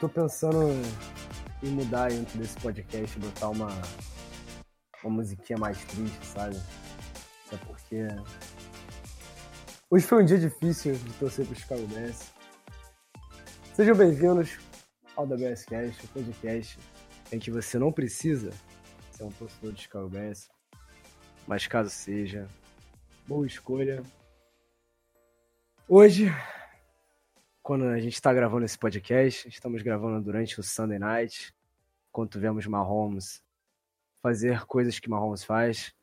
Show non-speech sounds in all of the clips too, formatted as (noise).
Tô pensando em mudar dentro desse podcast, botar uma, uma musiquinha mais triste, sabe? Até porque. Hoje foi um dia difícil de torcer pro Chicago Bears. Sejam bem-vindos ao WSCast, o podcast em que você não precisa ser um torcedor de Chicago Bears, mas caso seja, boa escolha. Hoje quando a gente está gravando esse podcast, estamos gravando durante o Sunday Night, quando vemos Mahomes fazer coisas que Mahomes faz.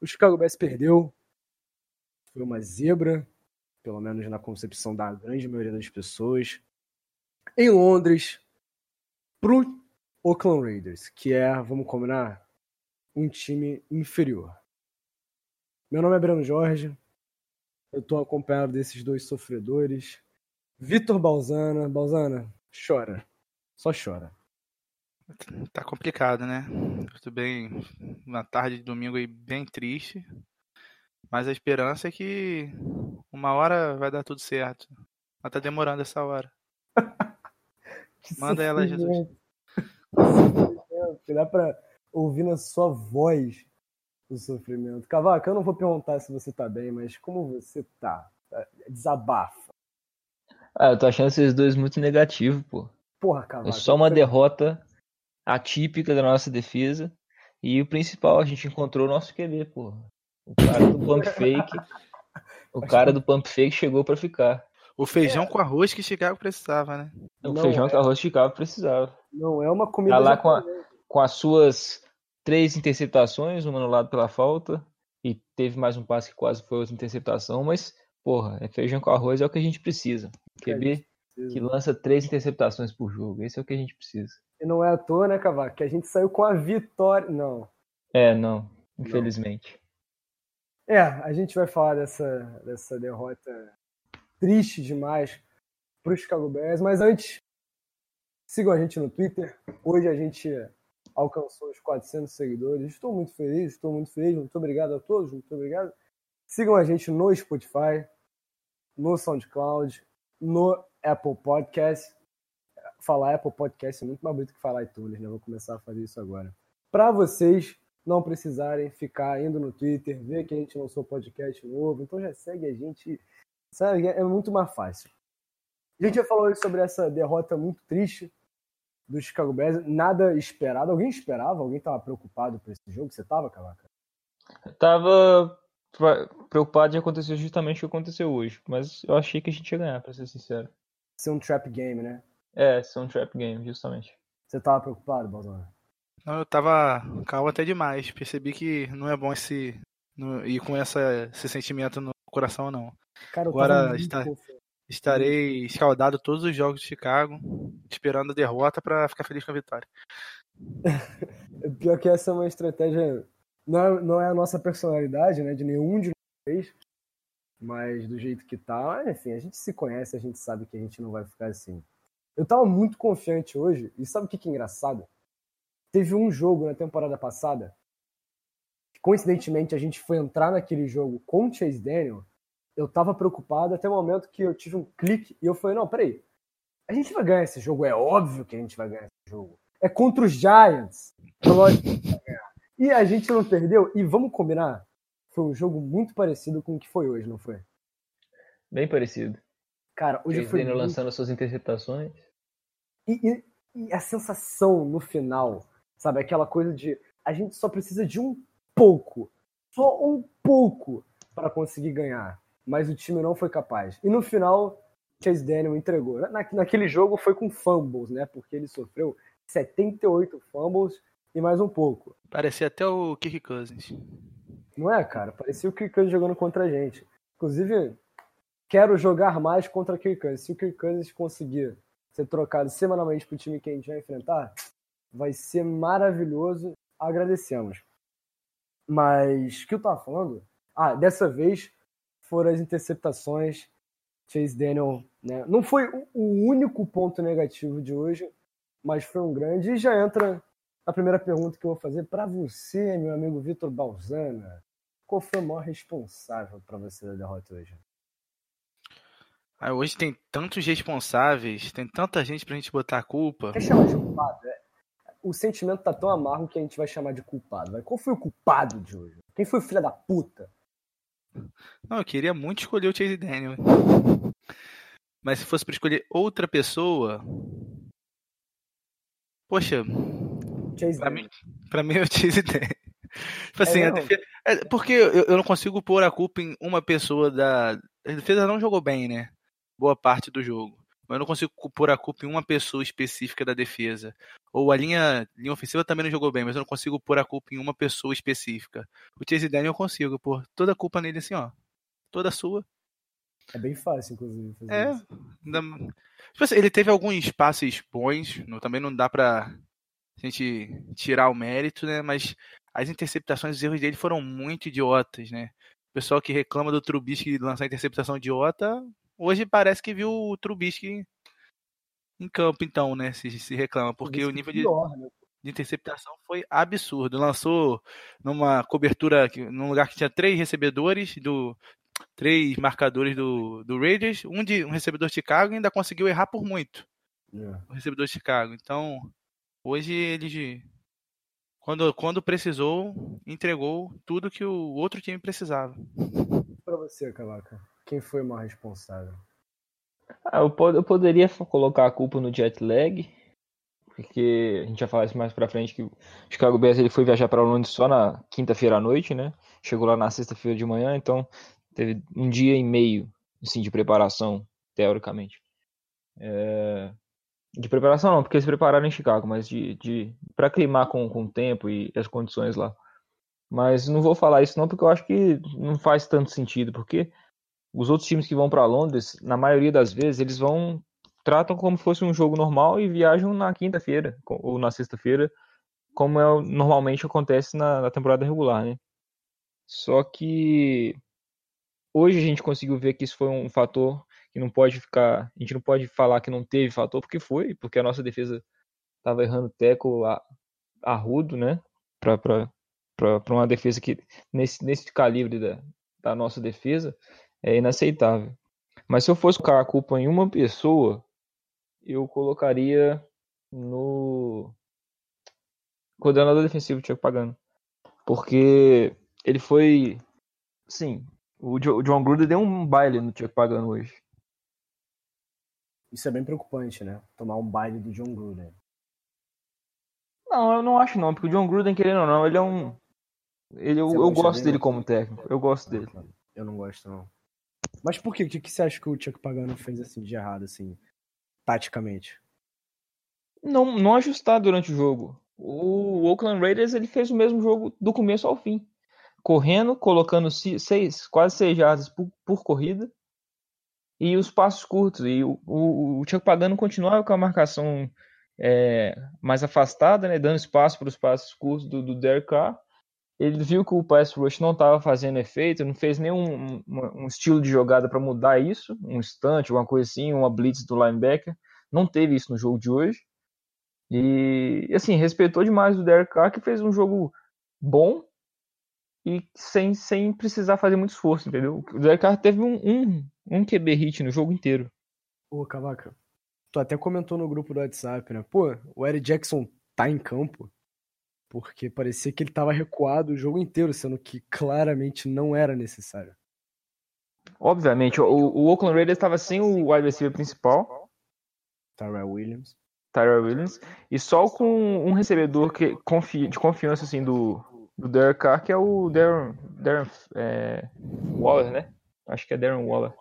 O Chicago Bears perdeu, foi uma zebra, pelo menos na concepção da grande maioria das pessoas, em Londres, pro Oakland Raiders, que é, vamos combinar, um time inferior. Meu nome é Breno Jorge, eu estou acompanhado desses dois sofredores, Vitor Balzana. Balzana, chora. Só chora. Tá complicado, né? Tudo bem. Uma tarde de domingo aí bem triste. Mas a esperança é que uma hora vai dar tudo certo. Mas tá demorando essa hora. (laughs) Manda ela, Jesus. Dá pra ouvir na sua voz o sofrimento. Cavaco, eu não vou perguntar se você tá bem, mas como você tá? Desabafa. Ah, eu tô achando esses dois muito negativos, pô. Porra, Cavaco. É só uma derrota atípica da nossa defesa. E o principal, a gente encontrou o nosso QB, pô. O cara do pump (laughs) fake. o cara do pump fake chegou para ficar. O feijão é. com arroz que Chicago precisava, né? O não feijão é. com arroz que Chicago precisava. Não é uma comida. Tá lá com, a, com as suas três interceptações, uma anulada pela falta. E teve mais um passe que quase foi outra interceptação, mas Porra, é feijão com arroz é o que a gente precisa. QB que lança três interceptações por jogo. Esse é o que a gente precisa. E não é à toa, né, Cavaco? Que a gente saiu com a vitória. Não. É, não. Infelizmente. Não. É, a gente vai falar dessa, dessa derrota triste demais para os Chicago Bears. Mas antes, sigam a gente no Twitter. Hoje a gente alcançou os 400 seguidores. Estou muito feliz, estou muito feliz. Muito obrigado a todos, muito obrigado. Sigam a gente no Spotify, no SoundCloud, no Apple Podcast. Falar Apple Podcast é muito mais bonito que falar iTunes, né? Vou começar a fazer isso agora. Para vocês não precisarem ficar indo no Twitter, ver que a gente lançou podcast novo, então já segue a gente, sabe? É muito mais fácil. A gente já falou sobre essa derrota muito triste do Chicago Bears, nada esperado. Alguém esperava? Alguém estava preocupado por esse jogo? Você estava, Cavaca? Tava preocupado de acontecer justamente o que aconteceu hoje. Mas eu achei que a gente ia ganhar, pra ser sincero. Ser um trap game, né? É, ser um trap game, justamente. Você tava preocupado, Balzano? Não, eu tava calmo até demais. Percebi que não é bom esse no, ir com essa, esse sentimento no coração, não. Cara, Agora está, estarei escaldado todos os jogos de Chicago, esperando a derrota para ficar feliz com a vitória. (laughs) Pior que essa é uma estratégia não é, não é a nossa personalidade, né? De nenhum de nós, mas do jeito que tá, enfim, a gente se conhece, a gente sabe que a gente não vai ficar assim. Eu tava muito confiante hoje, e sabe o que, que é engraçado? Teve um jogo na temporada passada, que, coincidentemente a gente foi entrar naquele jogo com o Chase Daniel, eu tava preocupado até o momento que eu tive um clique e eu falei, não, peraí, a gente vai ganhar esse jogo, é óbvio que a gente vai ganhar esse jogo. É contra os Giants. Lógico E a gente não perdeu. E vamos combinar, foi um jogo muito parecido com o que foi hoje, não foi? Bem parecido. Cara, hoje foi. Muito... lançando suas interceptações. E, e, e, a sensação no final, sabe? Aquela coisa de a gente só precisa de um pouco, só um pouco, para conseguir ganhar. Mas o time não foi capaz. E no final, Chase Daniel entregou. Na, naquele jogo foi com fumbles, né? Porque ele sofreu 78 fumbles e mais um pouco. Parecia até o Kirk Cousins. Não é, cara? Parecia o Kirk Cousins jogando contra a gente. Inclusive, quero jogar mais contra o Kirk Cousins. Se o Kirk Cousins conseguir ser trocado semanalmente pro time que a gente vai enfrentar, vai ser maravilhoso. Agradecemos. Mas o que eu tava falando? Ah, dessa vez foram as interceptações. Chase Daniel, né? Não foi o único ponto negativo de hoje, mas foi um grande. E já entra a primeira pergunta que eu vou fazer para você, meu amigo Vitor Balzana. Qual foi o maior responsável para você da derrota hoje? Ah, hoje tem tantos responsáveis, tem tanta gente pra gente botar a culpa. Quer chamar de culpado? É. O sentimento tá tão amargo que a gente vai chamar de culpado. Qual foi o culpado de hoje? Quem foi o filho da puta? Não, eu queria muito escolher o Chase Daniel. Mas se fosse para escolher outra pessoa. Poxa. Chase pra, mim, pra mim é o Chase (laughs) Daniel. Tipo assim, é, defesa, é, porque eu, eu não consigo pôr a culpa em uma pessoa da. A defesa não jogou bem, né? Boa parte do jogo. Mas eu não consigo pôr a culpa em uma pessoa específica da defesa. Ou a linha, linha ofensiva também não jogou bem, mas eu não consigo pôr a culpa em uma pessoa específica. O Chase Daniel eu consigo pôr toda a culpa nele assim, ó. Toda sua. É bem fácil, inclusive. Fazer é. Isso. Tipo assim, ele teve alguns passes bons, também não dá pra a gente tirar o mérito, né? Mas as interceptações, os erros dele foram muito idiotas, né? O pessoal que reclama do Trubisky lançar interceptação idiota, hoje parece que viu o Trubisky em campo, então, né? Se, se reclama, porque o nível de, né? de, interceptação foi absurdo. Lançou numa cobertura, num lugar que tinha três recebedores, do três marcadores do, do Raiders, um de um recebedor de Chicago ainda conseguiu errar por muito. Yeah. É. O recebedor de Chicago. Então, hoje ele quando, quando precisou, entregou tudo que o outro time precisava. Para você, Cavaca, quem foi o mais responsável? Ah, eu, eu, poderia colocar a culpa no jet lag, porque a gente já falar isso mais pra frente que o Chicago Bears ele foi viajar para Londres só na quinta-feira à noite, né? Chegou lá na sexta-feira de manhã, então teve um dia e meio assim, de preparação, teoricamente. É... De preparação não, porque eles prepararam em Chicago, mas de, de para aclimar com, com o tempo e as condições lá. Mas não vou falar isso não, porque eu acho que não faz tanto sentido, porque os outros times que vão para Londres, na maioria das vezes, eles vão tratam como se fosse um jogo normal e viajam na quinta-feira ou na sexta-feira, como é, normalmente acontece na, na temporada regular, né? Só que hoje a gente conseguiu ver que isso foi um fator que não pode ficar. A gente não pode falar que não teve fator, porque foi, porque a nossa defesa estava errando teco arrudo, né? Para uma defesa que, nesse, nesse calibre da, da nossa defesa, é inaceitável. Mas se eu fosse colocar a culpa em uma pessoa, eu colocaria no coordenador defensivo, Thiago Pagano. Porque ele foi. Sim, o John Gruden deu um baile no Thiago Pagano hoje. Isso é bem preocupante, né? Tomar um baile do John Gruden. Não, eu não acho não, porque o John Gruden, querendo ou não, ele é um. Ele, eu, eu gosto dele como técnico. Eu gosto dele. Eu não gosto, não. Mas por quê? O que, que você acha que o Chuck Pagano fez assim de errado, assim, taticamente? Não, não ajustar durante o jogo. O Oakland Raiders ele fez o mesmo jogo do começo ao fim. Correndo, colocando seis, quase seis jardas por, por corrida e os passos curtos. E o, o, o Chuck Pagano continuava com a marcação é, mais afastada, né, dando espaço para os passos curtos do, do Derek Carr. Ele viu que o pass rush não estava fazendo efeito, não fez nenhum um, um estilo de jogada para mudar isso, um instante, uma coisa assim, uma blitz do linebacker. Não teve isso no jogo de hoje. E, assim, respeitou demais o Derek Carr, que fez um jogo bom, e sem, sem precisar fazer muito esforço, entendeu? O Derek Carr teve um, um, um QB hit no jogo inteiro. Ô, Cavaca, tu até comentou no grupo do WhatsApp, né? Pô, o Eric Jackson tá em campo porque parecia que ele tava recuado o jogo inteiro, sendo que claramente não era necessário. Obviamente, o, o Oakland Raiders estava sem o wide receiver principal. Tyrell Williams. Tyrell Williams. E só com um recebedor que, de confiança assim, do, do Derek Carr, que é o Darren, Darren é, Waller, né? Acho que é Darren Waller.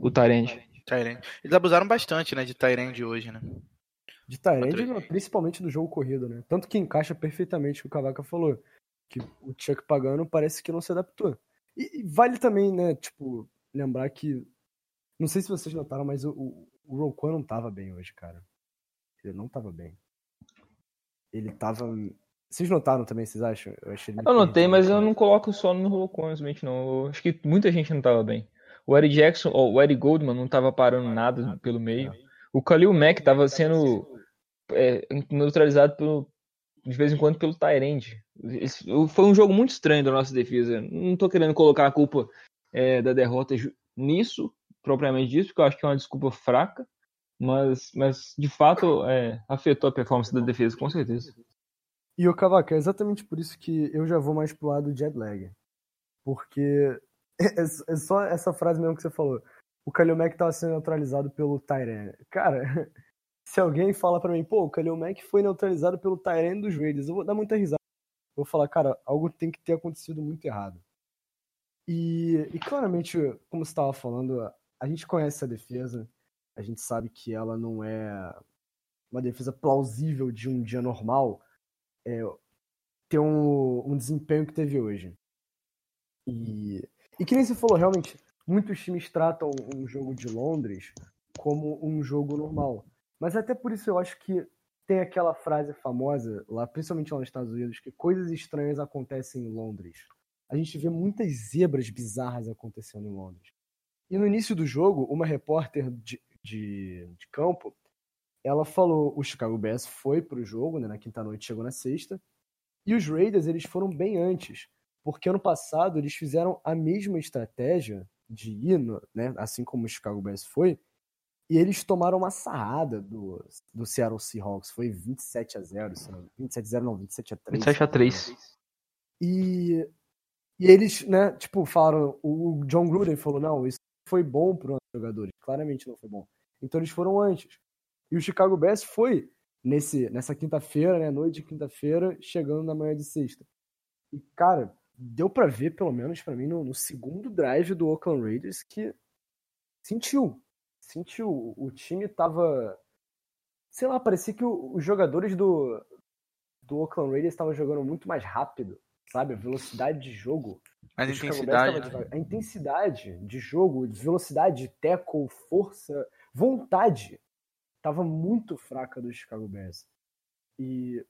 O Tyrande. Tyrande. Eles abusaram bastante, né, de Tyrande hoje, né? De Tyrande, principalmente do jogo corrido, né? Tanto que encaixa perfeitamente o que o Cavaca falou. Que o Chuck Pagano parece que não se adaptou. E, e, vale também, né, tipo, lembrar que. Não sei se vocês notaram, mas o, o, o Roquan não tava bem hoje, cara. Ele não tava bem. Ele tava vocês notaram também, vocês acham? Eu, achei eu notei, mas eu não coloco só no Holocron, realmente não. Eu acho que muita gente não tava bem. O Eric Jackson, ou o Eric Goldman não tava parando nada pelo meio. O Khalil Mack tava sendo é, neutralizado pelo, de vez em quando pelo Tyrande. Foi um jogo muito estranho da nossa defesa. Não tô querendo colocar a culpa é, da derrota nisso, propriamente disso, porque eu acho que é uma desculpa fraca, mas, mas de fato é, afetou a performance da defesa, com certeza. E o Cavaca, é exatamente por isso que eu já vou mais pro lado jet lag. Porque (laughs) é, é só essa frase mesmo que você falou. O Kalil Mack estava sendo neutralizado pelo Tyrene. Cara, (laughs) se alguém fala para mim, pô, o Kalil Mack foi neutralizado pelo Tyrene dos Raiders, eu vou dar muita risada. Eu vou falar, cara, algo tem que ter acontecido muito errado. E, e claramente, como você estava falando, a gente conhece a defesa, a gente sabe que ela não é uma defesa plausível de um dia normal é, ter um, um desempenho que teve hoje. E, e que nem você falou, realmente, muitos times tratam um jogo de Londres como um jogo normal. Mas até por isso eu acho que tem aquela frase famosa, lá, principalmente lá nos Estados Unidos, que coisas estranhas acontecem em Londres a gente vê muitas zebras bizarras acontecendo em Londres. E no início do jogo, uma repórter de, de, de campo, ela falou, o Chicago Bears foi para o jogo, né, na quinta noite, chegou na sexta, e os Raiders eles foram bem antes, porque ano passado eles fizeram a mesma estratégia de ir, né, assim como o Chicago Bears foi, e eles tomaram uma sarrada do, do Seattle Seahawks, foi 27 a 0, 27 a 0 não, 27 a 3. 27 a 3. E e eles, né, tipo, falaram, o John Gruden falou, não, isso foi bom para os jogadores, claramente não foi bom. Então eles foram antes. E o Chicago Bears foi nesse, nessa quinta-feira, né, noite de quinta-feira, chegando na manhã de sexta. E, cara, deu para ver, pelo menos para mim, no, no, segundo drive do Oakland Raiders, que sentiu. Sentiu. O time tava. Sei lá, parecia que o, os jogadores do, do Oakland Raiders estavam jogando muito mais rápido sabe? A velocidade de jogo. A intensidade. Né? A intensidade de jogo, velocidade, tackle, força, vontade. Tava muito fraca do Chicago Bears. E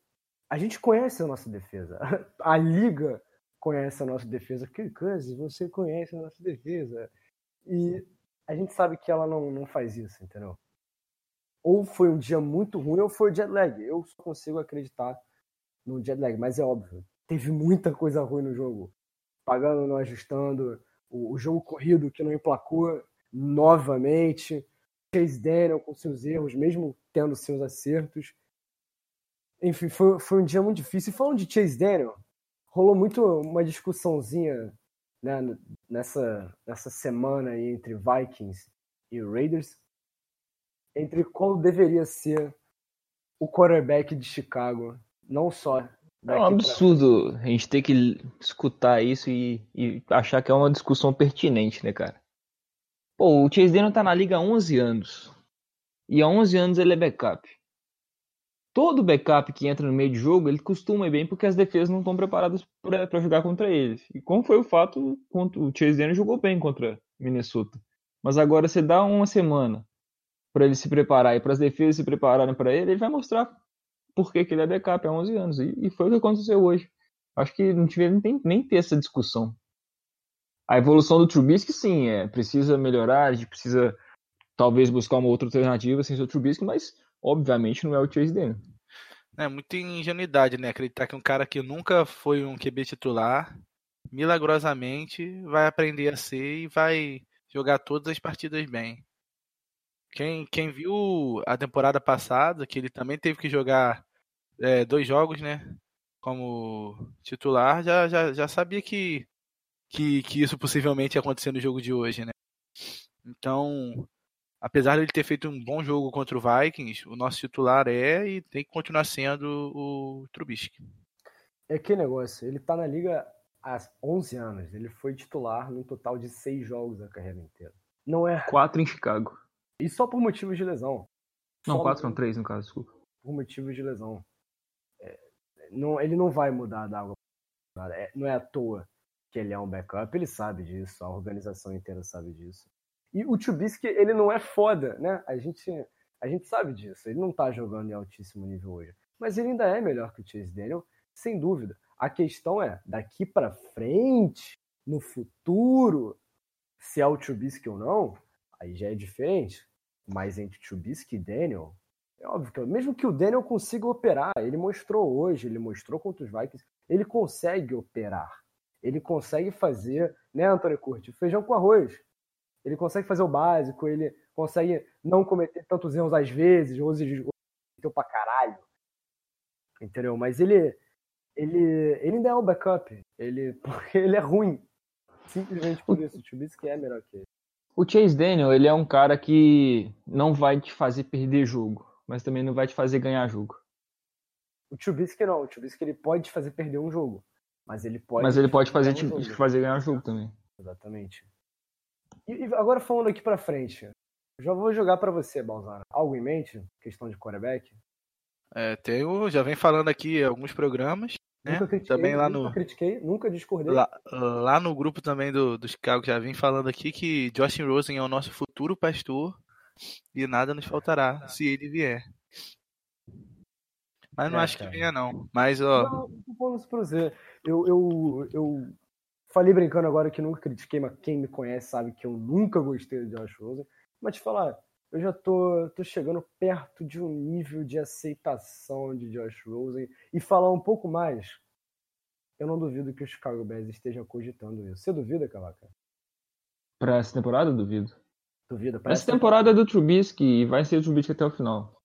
a gente conhece a nossa defesa. (laughs) A liga conhece a nossa defesa. Que coisa, você conhece a nossa defesa. E a gente sabe que ela não, não faz isso, entendeu? Ou foi um dia muito ruim ou foi jet lag. Eu só consigo acreditar no jet lag, mas é óbvio teve muita coisa ruim no jogo. Pagando, não ajustando. O, o jogo corrido que não emplacou novamente. Chase Daniel com seus erros, mesmo tendo seus acertos. Enfim, foi, foi um dia muito difícil. E falando de Chase Daniel, rolou muito uma discussãozinha né, nessa, nessa semana aí entre Vikings e Raiders entre qual deveria ser o quarterback de Chicago, não só é um absurdo pra... a gente ter que escutar isso e, e, achar que é uma discussão pertinente, né, cara? Pô, o Chase Daniel tá na liga há 11 anos. E há 11 anos ele é backup. Todo backup que entra no meio de jogo, ele costuma ir bem porque as defesas não estão preparadas para jogar contra eles. E como foi o fato, o Chase Daniel jogou bem contra Minnesota. Mas agora você dá uma semana para ele se preparar e para as defesas se prepararem para ele, ele vai mostrar por que, que ele é backup há 11 anos. E, e, foi o que aconteceu hoje. Acho que não tive nem, nem ter essa discussão. A evolução do Trubisky, sim, é, precisa melhorar, a gente precisa talvez buscar uma outra alternativa sem o Trubisky, mas obviamente não é o Chase Daniel. É muita ingenuidade, né? Acreditar que um cara que nunca foi um QB titular, milagrosamente vai aprender a ser e vai jogar todas as partidas bem. Quem, quem viu a temporada passada, que ele também teve que jogar é, dois jogos, né? Como titular, já, já, já sabia que, que, que isso possivelmente ia acontecer no jogo de hoje, né? Então, apesar de ele ter feito um bom jogo contra o Vikings, o nosso titular é e tem que continuar sendo o Trubisky. É que negócio, ele tá na liga há 11 anos, ele foi titular num total de seis jogos na carreira inteira. Não é. Quatro em Chicago. E só por motivos de lesão. Não, só quatro são três no caso, desculpa. Por motivos de lesão. É, não, ele não vai mudar da água. É, não é à toa que ele é um backup, ele sabe disso, a organização inteira sabe disso. E o Trubisky, ele não é foda, né? A gente, a gente sabe disso. Ele não tá jogando em altíssimo nível hoje. Mas ele ainda é melhor que o Chase Daniel, sem dúvida. A questão é, daqui para frente, no futuro, se é o Trubisky ou não, aí já é diferente. Mas entre Trubisky e Daniel, é óbvio que mesmo que o Daniel consiga operar, ele mostrou hoje, ele mostrou contra os Vikings, ele consegue operar. Ele consegue fazer, né, Antônio Curti, feijão com arroz. Ele consegue fazer o básico, ele consegue não cometer tantos erros às vezes, ou cometeu pra caralho. Entendeu? Mas ele, ele, ele ainda é um backup. Ele, (laughs) porque ele é ruim. Simplesmente por isso. O Trubisky é melhor que ele. O Chase Daniel, ele é um cara que não vai te fazer perder jogo, mas também não vai te fazer ganhar jogo. O Trubisky não. O Trubisky ele pode te fazer perder um jogo, mas ele pode. Mas ele pode fazer te, te fazer ganhar jogo também. Exatamente. E, e agora falando aqui para frente, já vou jogar para você, Balzano. Algo em mente? Questão de quarterback? É, tenho, já vem falando aqui alguns programas. Né? Nunca critiquei, também lá nunca no, critiquei, nunca discordei. Lá, lá no grupo também do, do Chicago já vim falando aqui que Justin Rosen é o nosso futuro pastor e nada nos faltará se ele vier. Mas não é, acho cara. que venha, não. Mas, ó. Não. Eu, eu, eu falei brincando agora que nunca critiquei, mas quem me conhece sabe que eu nunca gostei do Josh Rosen. Mas te falar, eu já tô, tô chegando perto de um nível de aceitação de Josh Rosen e falar um pouco mais. Eu não duvido que o Chicago Bears esteja cogitando isso. Você duvida, Cavaca? Pra essa temporada, duvido. Duvida. Essa temporada é do Trubisky e vai ser o Trubisky até o final.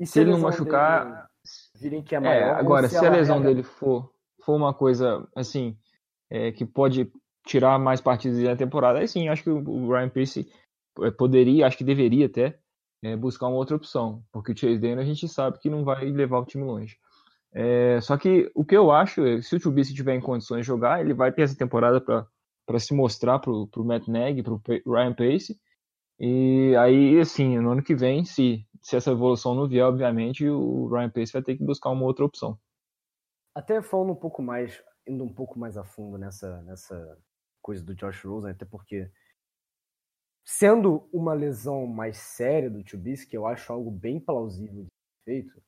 E se, se ele não machucar. Virem que é maior. É, agora, se, se a lesão dele for, for uma coisa assim, é, que pode tirar mais partidas da temporada, aí sim, acho que o Ryan Pace é, poderia, acho que deveria até, é, buscar uma outra opção, porque o Chase Daniel a gente sabe que não vai levar o time longe. É, só que o que eu acho é se o Trubisky tiver em condições de jogar, ele vai ter essa temporada para se mostrar para o Matt Nagy, para o Ryan Pace. E aí, assim, no ano que vem, se, se essa evolução não vier, obviamente, o Ryan Pace vai ter que buscar uma outra opção. Até falando um pouco mais, indo um pouco mais a fundo nessa, nessa coisa do Josh Rosen, até porque Sendo uma lesão mais séria do Trubisky, eu acho algo bem plausível de ser feito.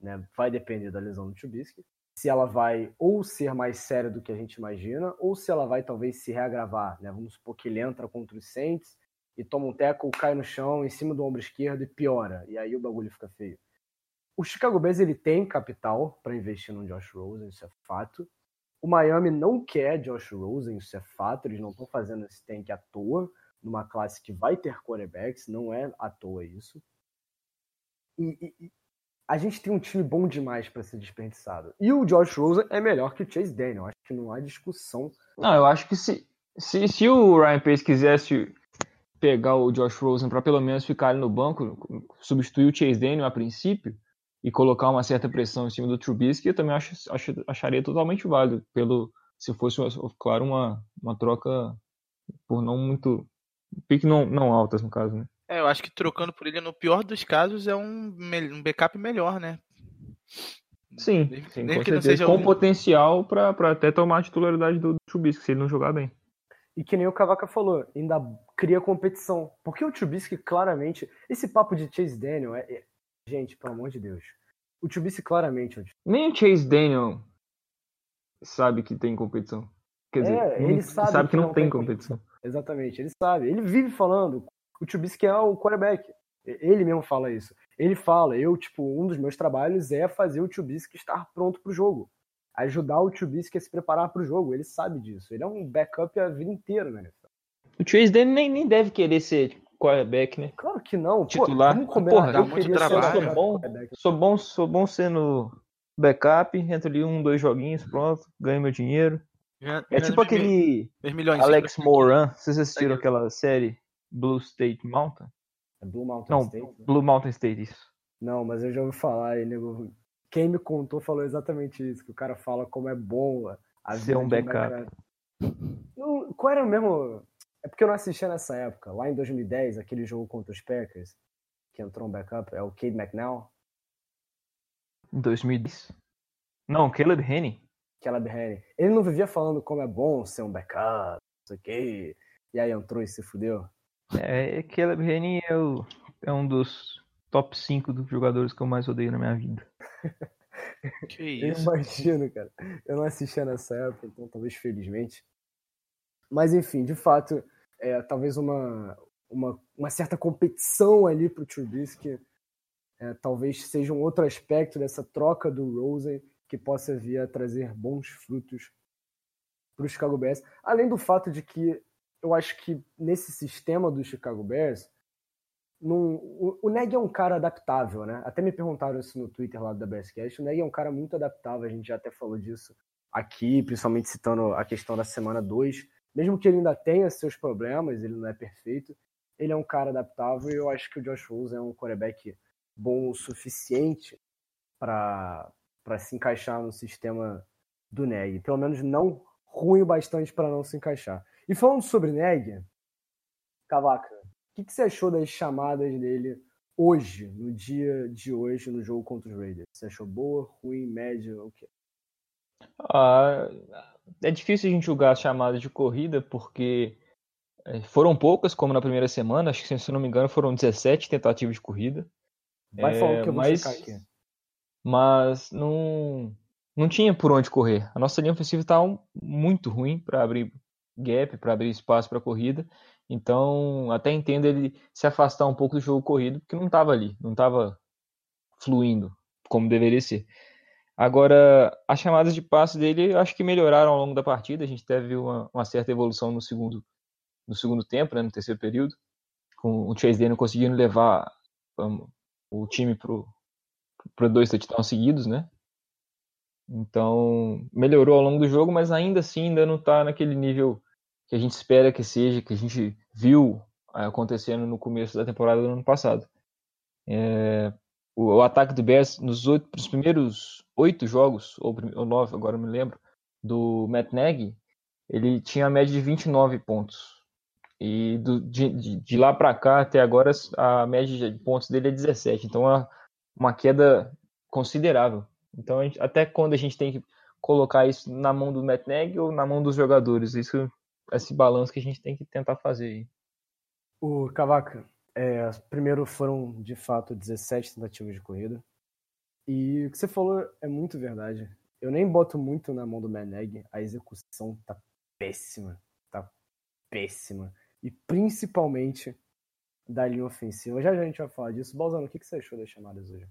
Né? Vai depender da lesão do Trubisky. Se ela vai ou ser mais séria do que a gente imagina, ou se ela vai talvez se reagravar. Né? Vamos supor que ele entra contra os Saints e toma um teco, cai no chão em cima do ombro esquerdo e piora. E aí o bagulho fica feio. O Chicago Bears ele tem capital para investir no Josh Rosen, isso é fato. O Miami não quer Josh Rosen, isso é fato. Eles não estão fazendo esse tank à toa numa classe que vai ter quarterbacks, não é à toa isso. E, e, a gente tem um time bom demais para ser desperdiçado. E o Josh Rosen é melhor que o Chase Daniel, acho que não há discussão. Não, eu acho que se, se, se o Ryan Pace quisesse pegar o Josh Rosen para pelo menos ficar ali no banco, substituir o Chase Daniel a princípio e colocar uma certa pressão em cima do Trubisky, eu também acho, acho, acharia totalmente válido, pelo se fosse, claro, uma, uma troca por não muito Pique não, não altas, no caso, né? É, eu acho que trocando por ele, no pior dos casos, é um, um backup melhor, né? Sim, sim com, certeza, com potencial para até tomar a titularidade do Trubisky, se ele não jogar bem. E que nem o Cavaca falou, ainda cria competição. Porque o Trubisky claramente. Esse papo de Chase Daniel é. É gente, pelo amor de Deus. O Trubisky claramente. Nem o Chase Daniel sabe que tem competição. Quer dizer, é, ele sabe, sabe que, que, não, não tem, tem competição. competição. Exatamente, ele sabe. Ele vive falando. O Trubisky é o quarterback. Ele mesmo fala isso. Ele fala, eu, tipo, um dos meus trabalhos é fazer o Trubisky estar pronto pro jogo. Ajudar o Trubisky a se preparar pro jogo. Ele sabe disso. Ele é um backup a vida inteira, né? O Chase dele nem, nem deve querer ser quarterback, né? Claro que não. Titular. Pô, Porra, dá muito trabalho. Sou bom, sou bom, sou bom sendo backup, entro ali um, dois joguinhos, pronto, ganho meu dinheiro. É tipo aquele Alex Moran. Vocês assistiram aquela série Blue State Mountain? É Blue Mountain Não, State? Né? Blue Mountain State, isso. Não, mas eu já ouvi falar, e nego... quem me contou falou exatamente isso, que o cara fala como é bom a ser um backup. Não, qual era o mesmo... É porque eu não assistia nessa época. Lá em 2010, aquele jogo contra os Packers, que entrou um backup, é o Cade McNeil. Em 2010? Não, Caleb Henry. Caleb Henry. Ele não vivia falando como é bom ser um backup, não sei o quê. E aí entrou e se fudeu. É, Caleb Henry é, o, é um dos top 5 dos jogadores que eu mais odeio na minha vida. (laughs) que isso? Eu imagino, cara. Eu não assistia nessa época, então talvez felizmente. Mas enfim, de fato, é, talvez uma, uma, uma certa competição ali pro Trubisky. É, talvez seja um outro aspecto dessa troca do Rosen que possa vir a trazer bons frutos para o Chicago Bears. Além do fato de que eu acho que nesse sistema do Chicago Bears, num, o, o Neg é um cara adaptável, né? Até me perguntaram isso no Twitter lá da Bearscast. O Neg é um cara muito adaptável, a gente já até falou disso aqui, principalmente citando a questão da semana 2. Mesmo que ele ainda tenha seus problemas, ele não é perfeito, ele é um cara adaptável e eu acho que o Josh Rose é um quarterback bom o suficiente para se encaixar no sistema do Neg. Pelo menos não ruim o bastante para não se encaixar. E falando sobre Neg, Cavaca, o que, que você achou das chamadas dele hoje, no dia de hoje, no jogo contra os Raiders? Você achou boa, ruim, média, o quê? Ah, é difícil a gente julgar as chamadas de corrida, porque é, foram poucas, como na primeira semana, acho que se não me engano foram 17 tentativas de corrida. Vai é, falando que eu vou mas, aqui. Mas não, não tinha por onde correr. A nossa linha ofensiva estava muito ruim para abrir gap, para abrir espaço para corrida. Então, até entendo ele se afastar um pouco do jogo corrido, porque não estava ali, não estava fluindo como deveria ser. Agora, as chamadas de passe dele acho que melhoraram ao longo da partida. A gente teve uma, uma certa evolução no segundo, no segundo tempo, né, no terceiro período, com o Chase Daniel conseguindo levar um, o time para dois touchdowns seguidos, né? Então, melhorou ao longo do jogo, mas ainda assim ainda não está naquele nível que a gente espera que seja, que a gente viu é, acontecendo no começo da temporada do ano passado. É, o, o, ataque do Bears nos, oito, nos primeiros oito jogos, ou, ou nove, agora não me lembro, do Matt Nagy, ele tinha a média de 29 pontos. E do, de, de, de, lá para cá, até agora, a média de pontos dele é 17. Então é uma, queda considerável. Então, gente, até quando a gente tem que colocar isso na mão do Matt Nagy ou na mão dos jogadores? Isso, esse balanço que a gente tem que tentar fazer aí. O Cavaca, é, primeiro foram de fato 17 tentativas de corrida. E o que você falou é muito verdade. Eu nem boto muito na mão do Meneg, a execução tá péssima. Tá péssima. E principalmente da linha ofensiva. Já já a gente vai falar disso. Balzano, o que você achou das chamadas hoje?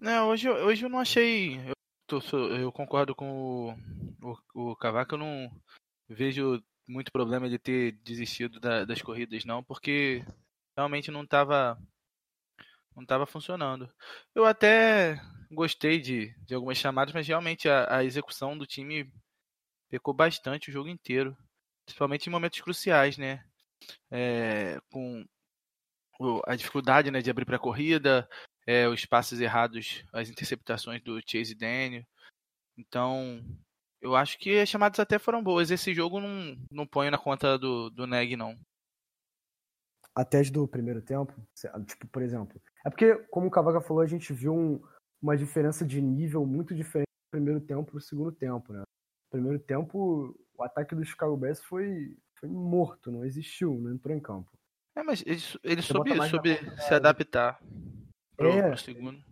Não, hoje, hoje eu não achei. Eu, tô, eu concordo com o, o, o Cavaco, eu não vejo muito problema de ter desistido da, das corridas, não, porque realmente não estava não estava funcionando. Eu até gostei de, de algumas chamadas, mas realmente a, a execução do time pecou bastante o jogo inteiro, principalmente em momentos cruciais, né? É, com a dificuldade né, de abrir para a corrida, é, os passes errados, as interceptações do Chase Daniel. Então, eu acho que as chamadas até foram boas. Esse jogo não, não põe na conta do, do Neg, não. Até do primeiro tempo, tipo, por exemplo, é porque, como o Cavaca falou, a gente viu um, uma diferença de nível muito diferente do primeiro tempo para o segundo tempo, né? Primeiro tempo, o ataque do Chicago Bears foi, foi morto, não existiu, não entrou em campo. É, mas ele, ele soube, soube se adaptar pro, é, pro segundo.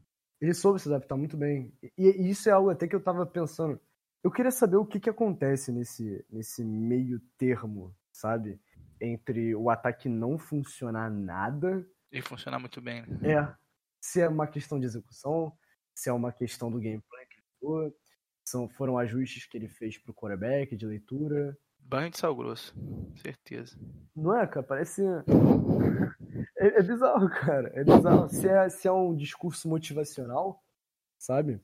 Ele soube se adaptar muito bem. E, e, isso é algo até que eu tava pensando. Eu queria saber o que, que acontece nesse, nesse meio termo, sabe? Entre o ataque não funcionar nada e funcionar muito bem. Né? É. Se é uma questão de execução, se é uma questão do gameplay que ele usou, são, foram ajustes que ele fez pro quarterback, de leitura. Banho de sal grosso, certeza. Não é, cara? Parece. (laughs) é, é, bizarro, cara. É bizarro. Se é, se é um discurso motivacional, sabe?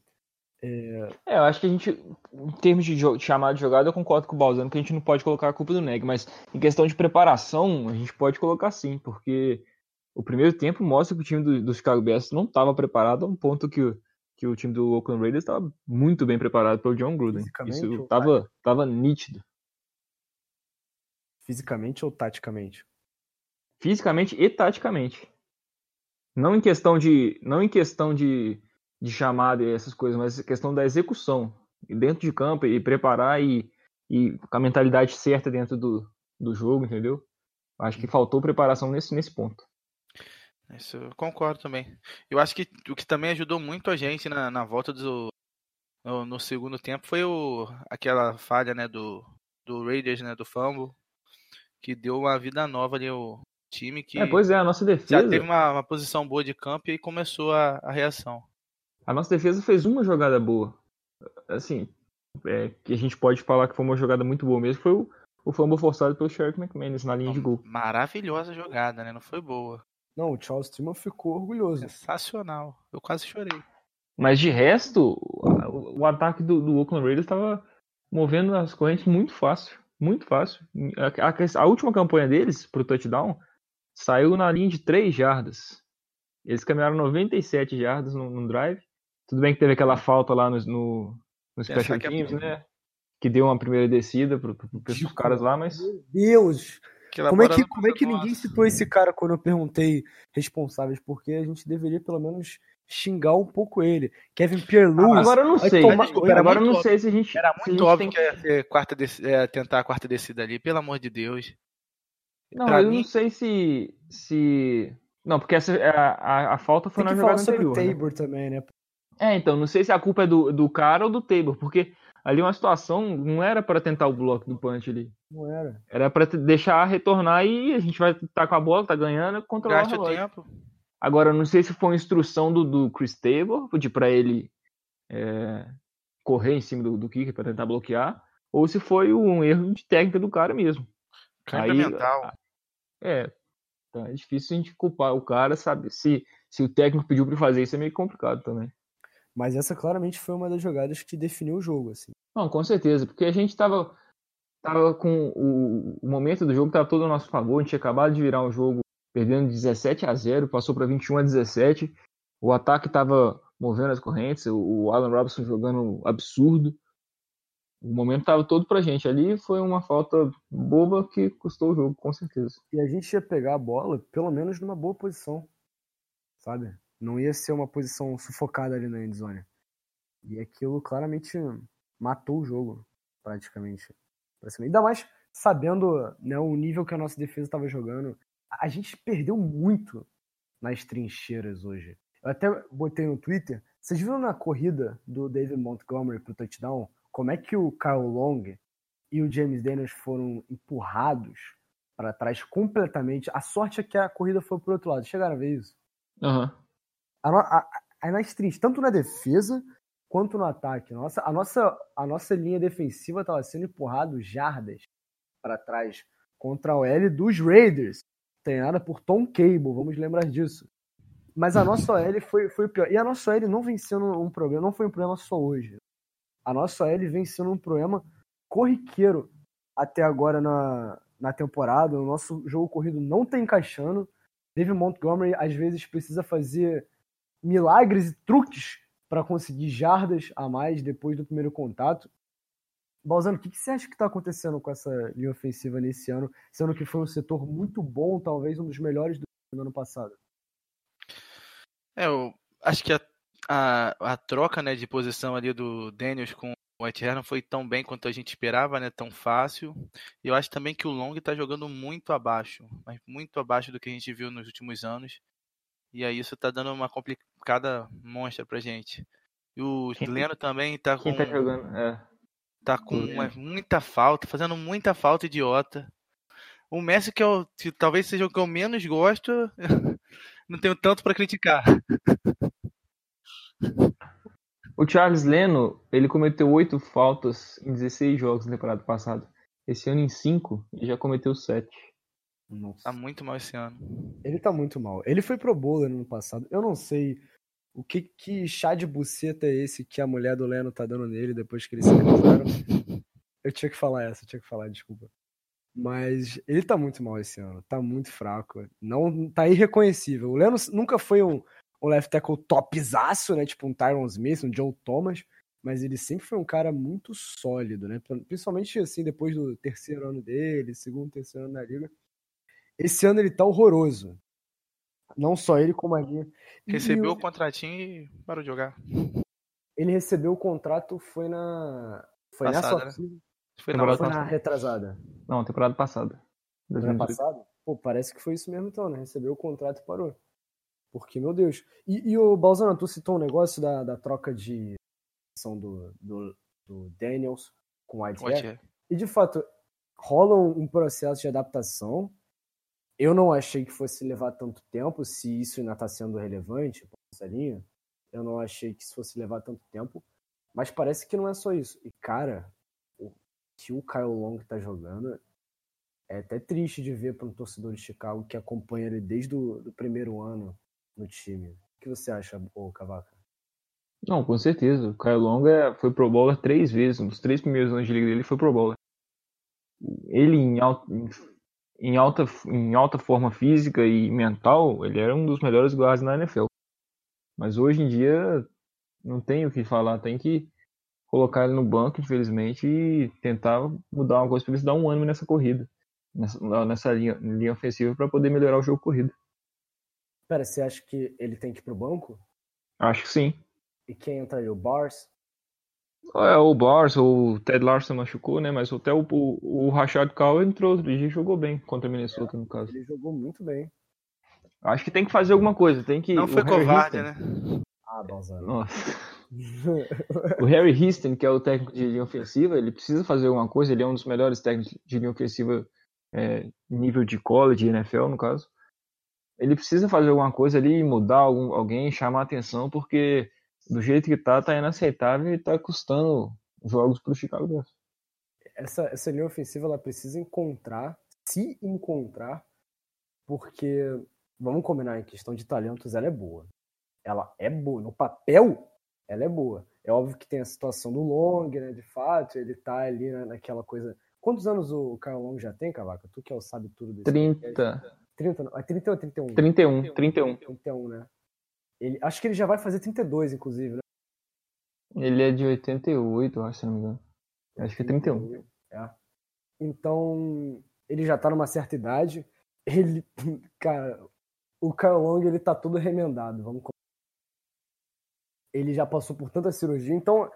É... é... eu acho que a gente, em termos de, de chamada de jogada, eu concordo com o Balzano que a gente não pode colocar a culpa do Neg, mas em questão de preparação, a gente pode colocar sim, porque o primeiro tempo mostra que o time do, do Chicago Bears não estava preparado a um ponto que, que o time do Oakland Raiders estava muito bem preparado pelo John Gruden. Isso estava tava nítido. Fisicamente ou taticamente? Fisicamente e taticamente. Não em questão de, não em questão de, de chamada e essas coisas, mas questão da execução. Dentro de campo e preparar e, e com a mentalidade certa dentro do, do jogo, entendeu? Acho que faltou preparação nesse, nesse ponto. Isso eu concordo também. Eu acho que o que também ajudou muito a gente na, na volta do. No, no, segundo tempo foi o, aquela falha né, do, do Raiders, né, do Fumble, que deu uma vida nova ali ao time que. É, pois é, a nossa defesa. Já teve uma, uma posição boa de campo e começou a, a reação. A nossa defesa fez uma jogada boa. Assim, é, que a gente pode falar que foi uma jogada muito boa mesmo, foi o, o fumble forçado pelo Sherk McManus na linha de gol. Maravilhosa jogada, né? Não foi boa. Não, o Charles Tillman ficou orgulhoso. Sensacional. Eu quase chorei. Mas de resto, o, o ataque do, do Oakland Raiders estava movendo as correntes muito fácil. Muito fácil. A, a, a última campanha deles pro touchdown saiu na linha de 3 jardas. Eles caminharam 97 jardas no, no drive. Tudo bem que teve aquela falta lá no, no, no Special Teams, né? Que deu uma primeira descida para os caras lá, mas. Meu Deus! Como é que, como é que ninguém citou esse cara quando eu perguntei responsáveis? Porque a gente deveria pelo menos xingar um pouco ele. Kevin Pierre-Louis. Agora eu não sei. Tomar... Desculpa, agora eu não sei se a gente. Era muito óbvio que ia ser quarta é, tentar a quarta descida ali, pelo amor de Deus. Não, pra eu mim... não sei se. se... Não, porque essa, a, a, a falta foi Tem na jogada anterior. Sobre o Tabor né? também, né? É, então, não sei se a culpa é do, do cara ou do Tabor, porque ali uma situação não era para tentar o bloco do punch ali. Não era. Era para deixar retornar e a gente vai estar tá com a bola, tá ganhando, controlar Gaste o tempo. Agora, não sei se foi uma instrução do, do Chris Tabor, de para ele é, correr em cima do, do kicker para tentar bloquear, ou se foi um erro de técnica do cara mesmo. Aí, mental. É, então é difícil a gente culpar o cara, sabe? Se, se o técnico pediu para fazer isso é meio complicado também. Mas essa claramente foi uma das jogadas que definiu o jogo, assim. Não, com certeza, porque a gente tava, tava com o, o momento do jogo tava todo a nosso favor, a gente tinha acabado de virar um jogo perdendo 17 a 0, passou para 21 a 17. O ataque tava movendo as correntes, o, o Alan Robinson jogando absurdo. O momento tava todo pra gente. Ali foi uma falta boba que custou o jogo, com certeza. E a gente ia pegar a bola, pelo menos numa boa posição, sabe? Não ia ser uma posição sufocada ali na endzone. E aquilo claramente matou o jogo, praticamente. Ainda mais sabendo né, o nível que a nossa defesa estava jogando. A gente perdeu muito nas trincheiras hoje. Eu até botei no Twitter. Vocês viram na corrida do David Montgomery pro touchdown como é que o Kyle Long e o James Daniels foram empurrados para trás completamente? A sorte é que a corrida foi pro outro lado. Chegaram a ver isso? Aham. Uhum a, a, a tanto na defesa quanto no ataque. Nossa, a, nossa, a nossa linha defensiva estava sendo empurrada jardas para trás contra o L dos Raiders, treinada por Tom Cable, vamos lembrar disso. Mas a nossa OL foi, foi pior. E a nossa OL não vem sendo um problema, não foi um problema só hoje. A nossa OL vem sendo um problema corriqueiro até agora na, na temporada. O nosso jogo corrido não está encaixando. David Montgomery às vezes precisa fazer milagres e truques para conseguir jardas a mais depois do primeiro contato. Balzano, o que, que você acha que está acontecendo com essa linha ofensiva nesse ano, sendo que foi um setor muito bom, talvez um dos melhores do ano passado? É, eu acho que a, a, a troca né, de posição ali do Daniels com o White não foi tão bem quanto a gente esperava, né? Tão fácil. E eu acho também que o Long está jogando muito abaixo, mas muito abaixo do que a gente viu nos últimos anos. E aí isso tá dando uma complicada monstra pra gente. E o quem, Leno também tá com. Tá, jogando, é. tá com uma, muita falta, fazendo muita falta idiota. O Messi, que, eu, que talvez seja o que eu menos gosto, (laughs) não tenho tanto para criticar. O Charles Leno, ele cometeu oito faltas em 16 jogos na temporada passada. Esse ano em cinco, ele já cometeu sete. Nossa. Tá muito mal esse ano. Ele tá muito mal. Ele foi pro bowler no ano passado. Eu não sei o que, que chá de buceta é esse que a mulher do Leno tá dando nele depois que eles se casaram. eu tinha que falar essa, eu tinha que falar, desculpa. Mas ele tá muito mal esse ano. Tá muito fraco. Não tá irreconhecível. O Leno nunca foi um, um left tackle topzaço, né? Tipo um Tyron Smith, um Joe Thomas. Mas ele sempre foi um cara muito sólido, né? Principalmente assim, depois do terceiro ano dele, segundo, terceiro ano na liga esse ano ele tá horroroso. Não só ele, como a linha. Recebeu o contratinho e parou de jogar. Ele recebeu o contrato, foi na. Foi passada, nessa né? Foi, na, foi na retrasada. Não, temporada passada. Temporada passada? Pô, parece que foi isso mesmo então, né? Recebeu o contrato e parou. Porque, meu Deus. E, e o Balzano, tu citou um negócio da, da troca de são do, do, do Daniels com o Whitehair. E de fato, rola um processo de adaptação eu não achei que fosse levar tanto tempo, se isso ainda está sendo relevante, essa linha. Eu não achei que isso fosse levar tanto tempo. Mas parece que não é só isso. E, cara, o que o Kyle Long tá jogando é até triste de ver para um torcedor de Chicago que acompanha ele desde o primeiro ano no time. O que você acha, ô Cavaca? Não, com certeza. O Kyle Long é, foi pro bowler três vezes. Nos três primeiros anos de liga dele foi pro bowler. Ele em alta, em, alta, em alta forma física e mental, ele era um dos melhores guardas na NFL. Mas hoje em dia não tem o que falar, tem que colocar ele no banco, infelizmente, e tentar mudar uma coisa para ele dar um ânimo nessa corrida nessa, nessa linha, linha ofensiva para poder melhorar o jogo corrido. Pera, você acha que ele tem que ir pro banco? Acho que sim. E quem entraria? O Bars? É, o Bars, o Ted Larson machucou, né? Mas até o, o, o Rashad Call entrou outro dia e jogou bem contra o Minnesota, é, no caso. Ele jogou muito bem. Acho que tem que fazer alguma coisa. Tem que, Não foi covarde, né? Ah, bonzão. Nossa. (laughs) o Harry Houston, que é o técnico de linha ofensiva, ele precisa fazer alguma coisa. Ele é um dos melhores técnicos de linha ofensiva é, nível de college, NFL no caso, ele precisa fazer alguma coisa ali, mudar algum, alguém, chamar a atenção, porque do jeito que tá, tá inaceitável e tá custando jogos pro Chicago Bears. Essa, essa linha ofensiva ela precisa encontrar, se encontrar, porque vamos combinar em questão de talentos, ela é boa. Ela é boa. No papel, ela é boa. É óbvio que tem a situação do Long, né? De fato, ele tá ali né, naquela coisa Quantos anos o Kyle Long já tem, Cavaca? Tu que é o sabe tudo desse 30. 30, não, é 30 ou 31? 31, 31. 31, né? Ele, acho que ele já vai fazer 32, inclusive, né? Ele é de 88, acho, se não me engano. Acho que é 31. É. Então, ele já tá numa certa idade. Ele, (laughs) cara, o Kyle Long, ele tá todo remendado, vamos Ele já passou por tanta cirurgia, então,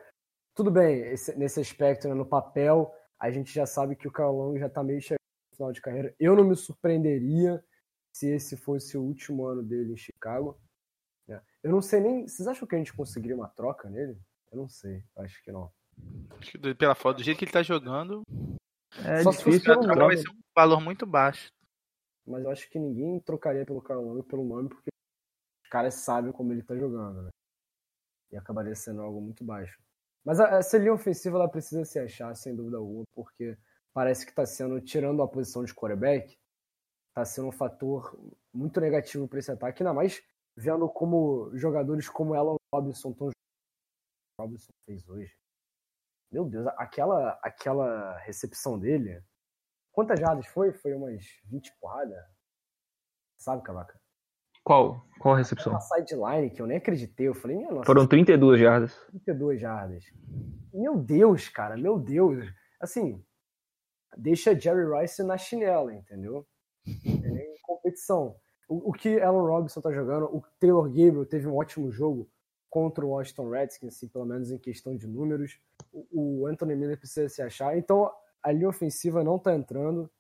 tudo bem, esse, nesse aspecto, né, no papel, a gente já sabe que o Kyle Long já está meio chegando no final de carreira. Eu não me surpreenderia se esse fosse o último ano dele em Chicago. Eu não sei nem. Vocês acham que a gente conseguiria uma troca nele? Eu não sei, acho que não. Acho que pela foto, do jeito que ele tá jogando. É Só difícil, se fosse vai ser um valor muito baixo. Mas eu acho que ninguém trocaria pelo Long pelo nome, porque os caras sabem como ele tá jogando, né? E acabaria sendo algo muito baixo. Mas a, essa linha ofensiva ela precisa se achar, sem dúvida alguma, porque parece que está sendo, tirando a posição de quarterback, está sendo um fator muito negativo para esse ataque, ainda mais vendo como jogadores como Alan Robinson estão Robinson fez hoje. Meu Deus, aquela, aquela recepção dele. Quantas jardas foi? Foi umas 20 porradas? Sabe, Cavaca? Qual? Qual a recepção? Uma sideline que eu nem acreditei. Eu falei, minha nossa. Foram 32 jardas. 32 jardas. Meu Deus, cara, meu Deus. Assim, deixa Jerry Rice na chinela, entendeu? É em competição. O, que Alan Robinson tá jogando, o Taylor Gabriel teve um ótimo jogo contra o Washington Redskins, assim, pelo menos em questão de números. O, o Anthony Miller precisa se achar. Então, a linha ofensiva não tá entrando,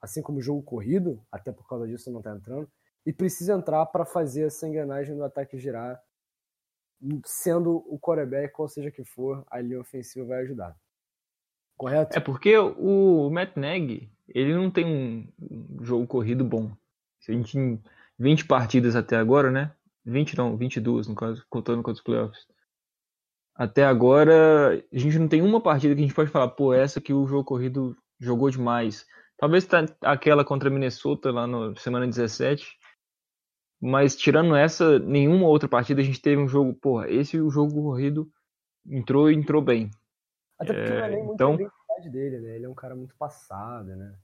assim como o jogo corrido, até por causa disso não tá entrando e precisa entrar para fazer essa engrenagem do ataque girar, sendo o quarterback, ou seja que for, a linha ofensiva vai ajudar. Correto? É porque o Matt Nagy, ele não tem um jogo corrido bom. Se a gente em 20 partidas até agora, né? 20 não, 22 no caso, contando com os playoffs. Até agora, a gente não tem uma partida que a gente pode falar, pô, essa que o jogo corrido jogou demais. Talvez tá aquela contra Minnesota lá na semana 17, mas tirando essa, nenhuma outra partida a gente teve um jogo, porra, esse o jogo corrido entrou e entrou bem. Até porque é, não é nem então... a identidade dele, né? Ele é um cara muito passado, né?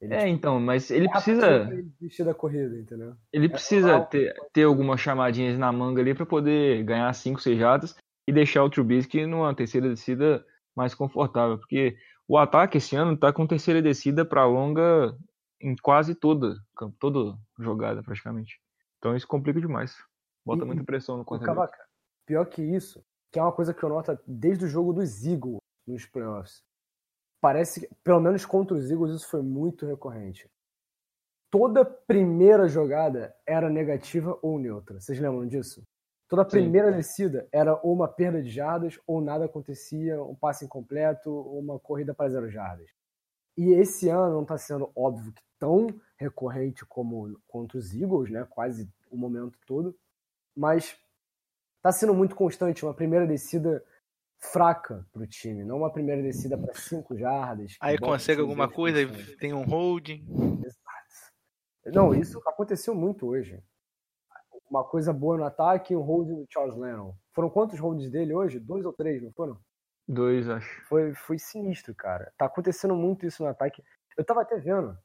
Ele, é, tipo, então, mas ele precisa. Desistir da corrida, entendeu? Ele é precisa ter, ter algumas chamadinhas na manga ali para poder ganhar 5, 6 jadas e deixar o Trubisky numa terceira descida mais confortável. Porque o ataque esse ano tá com terceira descida para longa em quase toda, toda jogada praticamente. Então isso complica demais. Bota e, muita pressão no quarterback. pior que isso, que é uma coisa que eu noto desde o jogo dos Eagles nos playoffs. Parece que, pelo menos contra os Eagles, isso foi muito recorrente. Toda primeira jogada era negativa ou neutra. Vocês lembram disso? Toda primeira Sim. descida era ou uma perda de jardas, ou nada acontecia, um passe incompleto, ou uma corrida para zero jardas. E esse ano não está sendo óbvio que tão recorrente como contra os Eagles, né? Quase o momento todo. Mas está sendo muito constante. Uma primeira descida fraca para o time, não uma primeira descida para cinco jardas. Aí consegue alguma coisa, tem um holding. Não, isso aconteceu muito hoje. Uma coisa boa no ataque, um hold do Charles Lennon. Foram quantos holds dele hoje? Dois ou três, não foram? Dois, acho. Foi, foi sinistro, cara. Tá acontecendo muito isso no ataque. Eu tava até vendo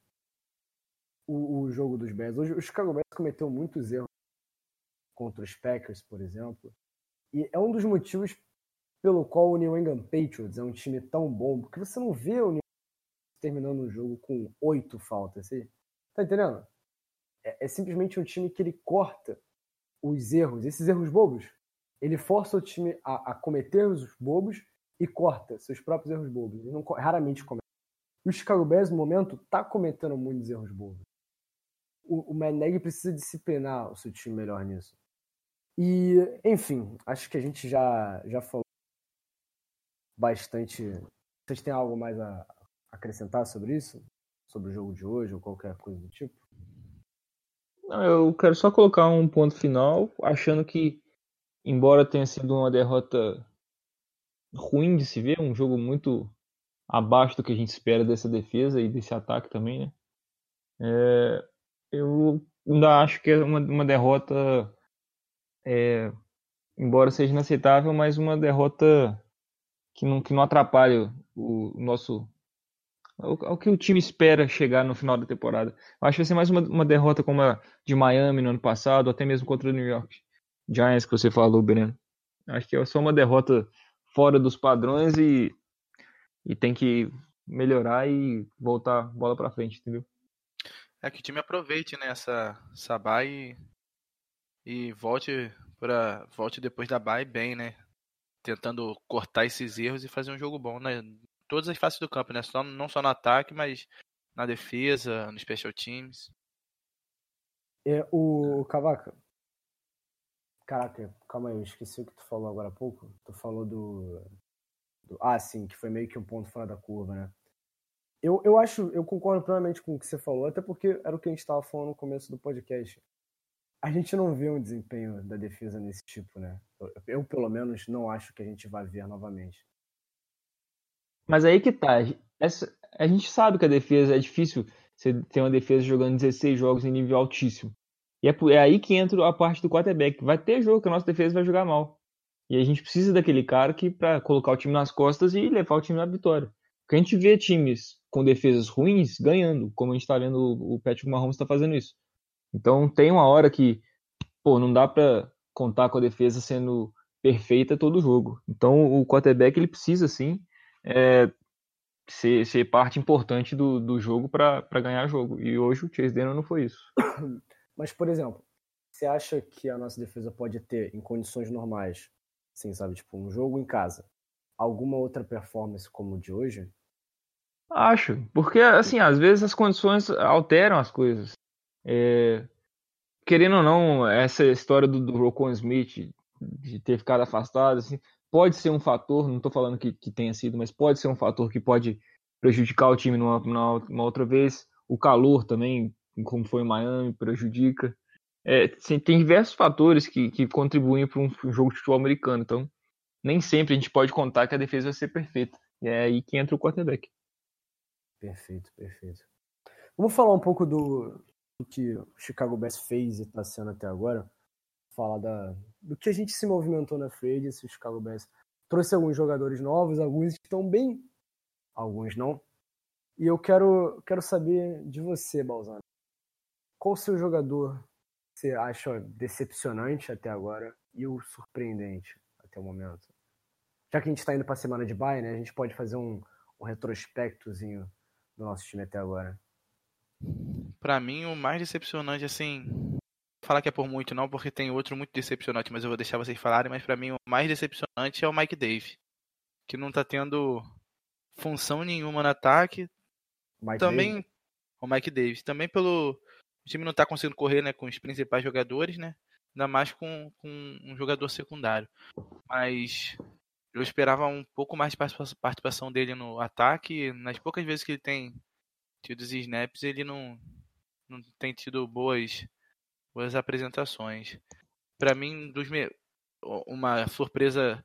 o, o jogo dos Bears. Hoje o Chicago Bears cometeu muitos erros contra os Packers, por exemplo. E é um dos motivos pelo qual o New England Patriots é um time tão bom, porque você não vê o New England terminando o jogo com oito faltas. Assim. Tá entendendo? É, é simplesmente um time que ele corta os erros, esses erros bobos. Ele força o time a, a cometer os bobos e corta seus próprios erros bobos. Ele não, raramente comete. E o Chicago Bears, no momento, está cometendo muitos erros bobos. O, o precisa disciplinar o seu time melhor nisso. E, enfim, acho que a gente já, já falou bastante. Vocês têm algo mais a acrescentar sobre isso? Sobre o jogo de hoje ou qualquer coisa do tipo? Não, eu quero só colocar um ponto final, achando que, embora tenha sido uma derrota ruim de se ver, um jogo muito abaixo do que a gente espera dessa defesa e desse ataque também, né? É, eu ainda acho que é uma, uma derrota, é, embora seja inaceitável, mas uma derrota que não, que não atrapalhe o, o nosso. O, que o time espera chegar no final da temporada. Eu acho que vai ser mais uma, uma derrota como a de Miami no ano passado, até mesmo contra o New York Giants, que você falou, Breno. Acho que é só uma derrota fora dos padrões e, e tem que melhorar e voltar bola para frente, entendeu? É que o time aproveite né, essa, essa bye e, e volte para volte depois da bye bem, né? Tentando cortar esses erros e fazer um jogo bom, né? Todas as faces do campo, né? Só, não só no ataque, mas na defesa, no special teams. É, o Cavaca, Caraca, calma aí, eu esqueci o que tu falou agora há pouco. Tu falou do, do, Ah, sim, que foi meio que um ponto fora da curva, né? Eu, eu acho, eu concordo plenamente com o que você falou, até porque era o que a gente estava falando no começo do podcast. A gente não vê um desempenho da defesa nesse tipo, né? Eu, pelo menos, não acho que a gente vai ver novamente. Mas aí que tá. A gente sabe que a defesa é difícil você ter uma defesa jogando 16 jogos em nível altíssimo. E é, é aí que entra a parte do quarterback. Vai ter jogo que a nossa defesa vai jogar mal. E a gente precisa daquele cara que para colocar o time nas costas e levar o time na vitória. Porque a gente vê times com defesas ruins ganhando, como a gente está vendo o Patrick Mahomes está fazendo isso. Então tem uma hora que, pô, não dá para contar com a defesa sendo perfeita todo jogo. Então o quarterback ele precisa sim é, ser, ser parte importante do, do jogo para ganhar jogo. E hoje o Chase Daniel não foi isso. (coughs) Mas, por exemplo, você acha que a nossa defesa pode ter, em condições normais, assim, sabe, tipo, um jogo em casa, alguma outra performance como o de hoje? Acho, porque, assim, às vezes as condições alteram as coisas. É... Querendo ou não, essa história do, do Rocon Smith de ter ficado afastado, assim, pode ser um fator, não estou falando que, que tenha sido, mas pode ser um fator que pode prejudicar o time numa, numa outra vez. O calor também como foi em Miami, prejudica. É, tem diversos fatores que, que contribuem para um jogo de futebol americano. Então, nem sempre a gente pode contar que a defesa vai ser perfeita. E é aí que entra o quarterback. Perfeito, perfeito. Vamos falar um pouco do que o Chicago Bears fez e está sendo até agora. Falar da, do que a gente se movimentou na free se o Chicago Bears trouxe alguns jogadores novos, alguns estão bem, alguns não. E eu quero, quero saber de você, Balzano. Qual seu jogador você acha decepcionante até agora e o surpreendente até o momento? Já que a gente está indo para a semana de bye, né, a gente pode fazer um, um retrospectozinho do nosso time até agora. Para mim, o mais decepcionante, assim, falar que é por muito não, porque tem outro muito decepcionante, mas eu vou deixar vocês falarem, mas para mim o mais decepcionante é o Mike Dave, que não tá tendo função nenhuma no ataque. Mike também o Mike Davis, também pelo o time não está conseguindo correr né, com os principais jogadores, né? Ainda mais com, com um jogador secundário. Mas eu esperava um pouco mais de participação dele no ataque. Nas poucas vezes que ele tem tido os snaps, ele não, não tem tido boas, boas apresentações. Para mim, dos me... uma surpresa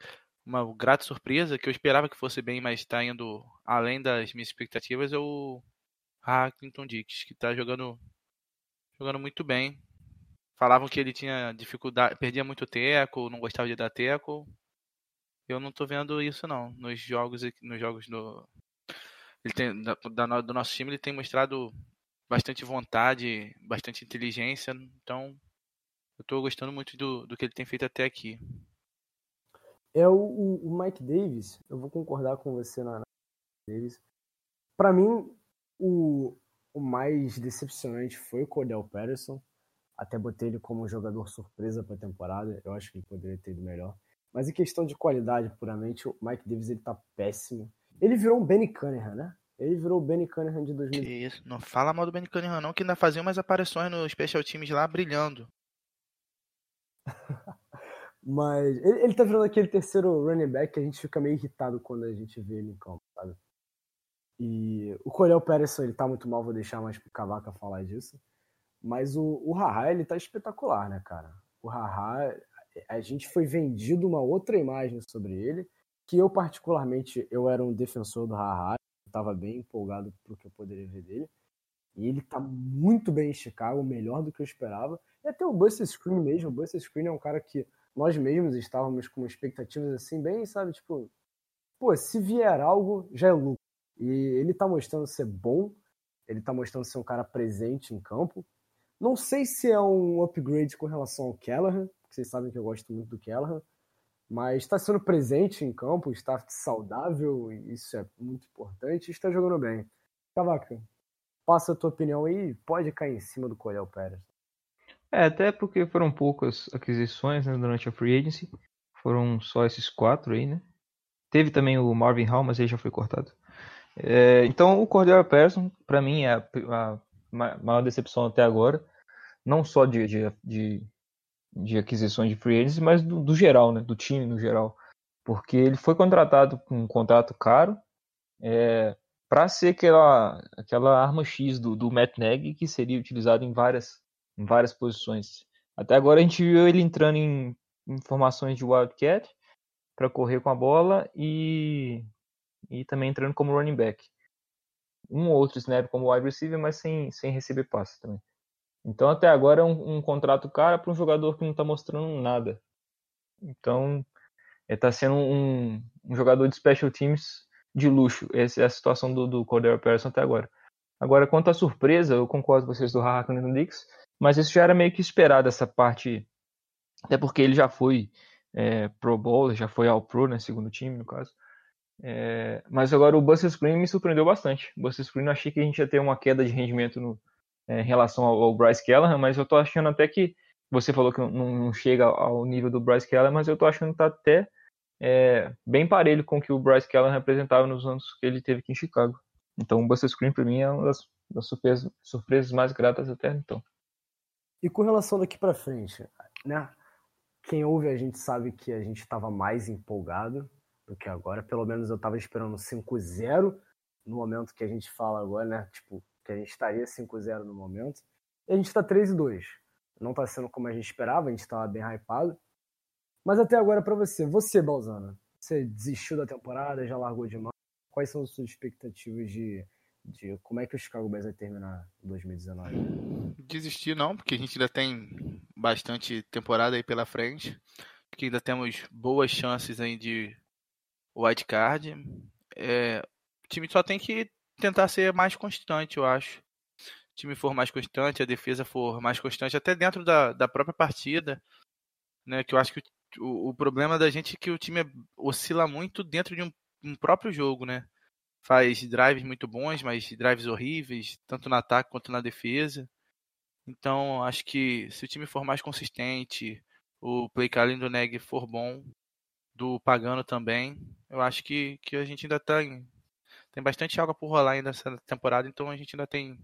uma grata surpresa, que eu esperava que fosse bem, mas está indo além das minhas expectativas, é o Clinton Dix, que está jogando, jogando muito bem. Falavam que ele tinha dificuldade, perdia muito teco, não gostava de dar teco. Eu não estou vendo isso não. Nos jogos, nos jogos do, ele tem, da, da, do nosso time, ele tem mostrado bastante vontade, bastante inteligência. Então, eu estou gostando muito do, do que ele tem feito até aqui. É o, o Mike Davis, eu vou concordar com você na, na Davis. Para mim, o, o mais decepcionante foi o Cordell Patterson. Até botei ele como jogador surpresa para a temporada. Eu acho que ele poderia ter ido melhor. Mas em questão de qualidade, puramente, o Mike Davis ele tá péssimo. Ele virou um Benny Cunningham, né? Ele virou o Benny Cunningham de 2000. Que isso, não fala mal do Benny Cunningham não, que ainda fazia umas aparições no Special Teams lá brilhando. (laughs) Mas ele, ele tá virando aquele terceiro running back que a gente fica meio irritado quando a gente vê ele em campo, sabe? E o Corel Patterson, ele tá muito mal, vou deixar mais pro Cavaca falar disso. Mas o, o Haha, ele tá espetacular, né, cara? O Haha, a gente foi vendido uma outra imagem sobre ele, que eu particularmente, eu era um defensor do Haha, estava bem empolgado pro que eu poderia ver dele. E ele tá muito bem em Chicago, melhor do que eu esperava. E até o Buster Screen mesmo, o Buster Screen é um cara que nós mesmos estávamos com expectativas assim, bem, sabe, tipo, pô, se vier algo, já é lucro. E ele tá mostrando ser bom, ele tá mostrando ser um cara presente em campo. Não sei se é um upgrade com relação ao Kelleher, porque vocês sabem que eu gosto muito do Kelleher, mas está sendo presente em campo, está saudável, isso é muito importante, e está jogando bem. Cavaca, passa a tua opinião aí, pode cair em cima do Cordell Pérez. É, até porque foram poucas aquisições né, durante a free agency, foram só esses quatro aí, né? Teve também o Marvin Hall, mas ele já foi cortado. É, então o Cordell Patterson, para mim, é a, a, maior decepção até agora, não só de, de, de de aquisições de free agents, mas do, do, geral, né, do time no geral. Porque ele foi contratado com um contrato caro é, para ser aquela, aquela arma X do, do Matt Nagy que seria utilizado em várias, em várias posições. Até agora a gente viu ele entrando em, em formações de Wildcat para correr com a bola e, e também entrando como running back. Um ou outro snap como wide receiver, mas sem, sem receber passe também. Então, até agora é um, um contrato caro para um jogador que não está mostrando nada. Então, está sendo um, um, jogador de special teams de luxo. Essa é a situação do, do Cordero Patterson até agora. Agora, quanto à surpresa, eu concordo com vocês do Haha Clinton Dix, mas isso já era meio que esperado, essa parte. Até porque ele já foi é, Pro Bowl, já foi ao Pro, né? Segundo time, no caso. É, mas agora o Buster Screen me surpreendeu bastante. O Buster Screen eu achei que a gente ia ter uma queda de rendimento no, é, em relação ao, ao, Bryce Callahan, mas eu tô achando até que você falou que não, não chega ao nível do Bryce Callahan, mas eu tô achando que tá até é, bem parelho com o que o Bryce Callahan representava nos anos que ele teve aqui em Chicago. Então o Buster Screen para mim é uma das, das surpresas, surpresas, mais gratas até então. E com relação daqui para frente, né? Quem ouve a gente sabe que a gente estava mais empolgado do que agora. Pelo menos eu estava esperando 5-0 no momento que a gente fala agora, né? Tipo, que a gente estaria 5-0 no momento. E a gente está 3 2. Não está sendo como a gente esperava, a gente estava bem hypado. Mas até agora para você, você, Balzana, você desistiu da temporada, já largou de mão. Quais são as suas expectativas de, de como é que o Chicago Bears vai terminar em 2019? Desistir não, porque a gente ainda tem bastante temporada aí pela frente. Que ainda temos boas chances aí de white card. É, o time só tem que tentar ser mais constante, eu acho. O time for mais constante, a defesa for mais constante, até dentro da, da própria partida, né? Que eu acho que o, o problema da gente é que o time oscila muito dentro de um, um próprio jogo, né? Faz drives muito bons, mas drives horríveis, tanto no ataque quanto na defesa. Então, acho que se o time for mais consistente, o play calling do Neg for bom, do Pagano também, eu acho que, que a gente ainda está tem bastante água por rolar ainda nessa temporada, então a gente ainda tem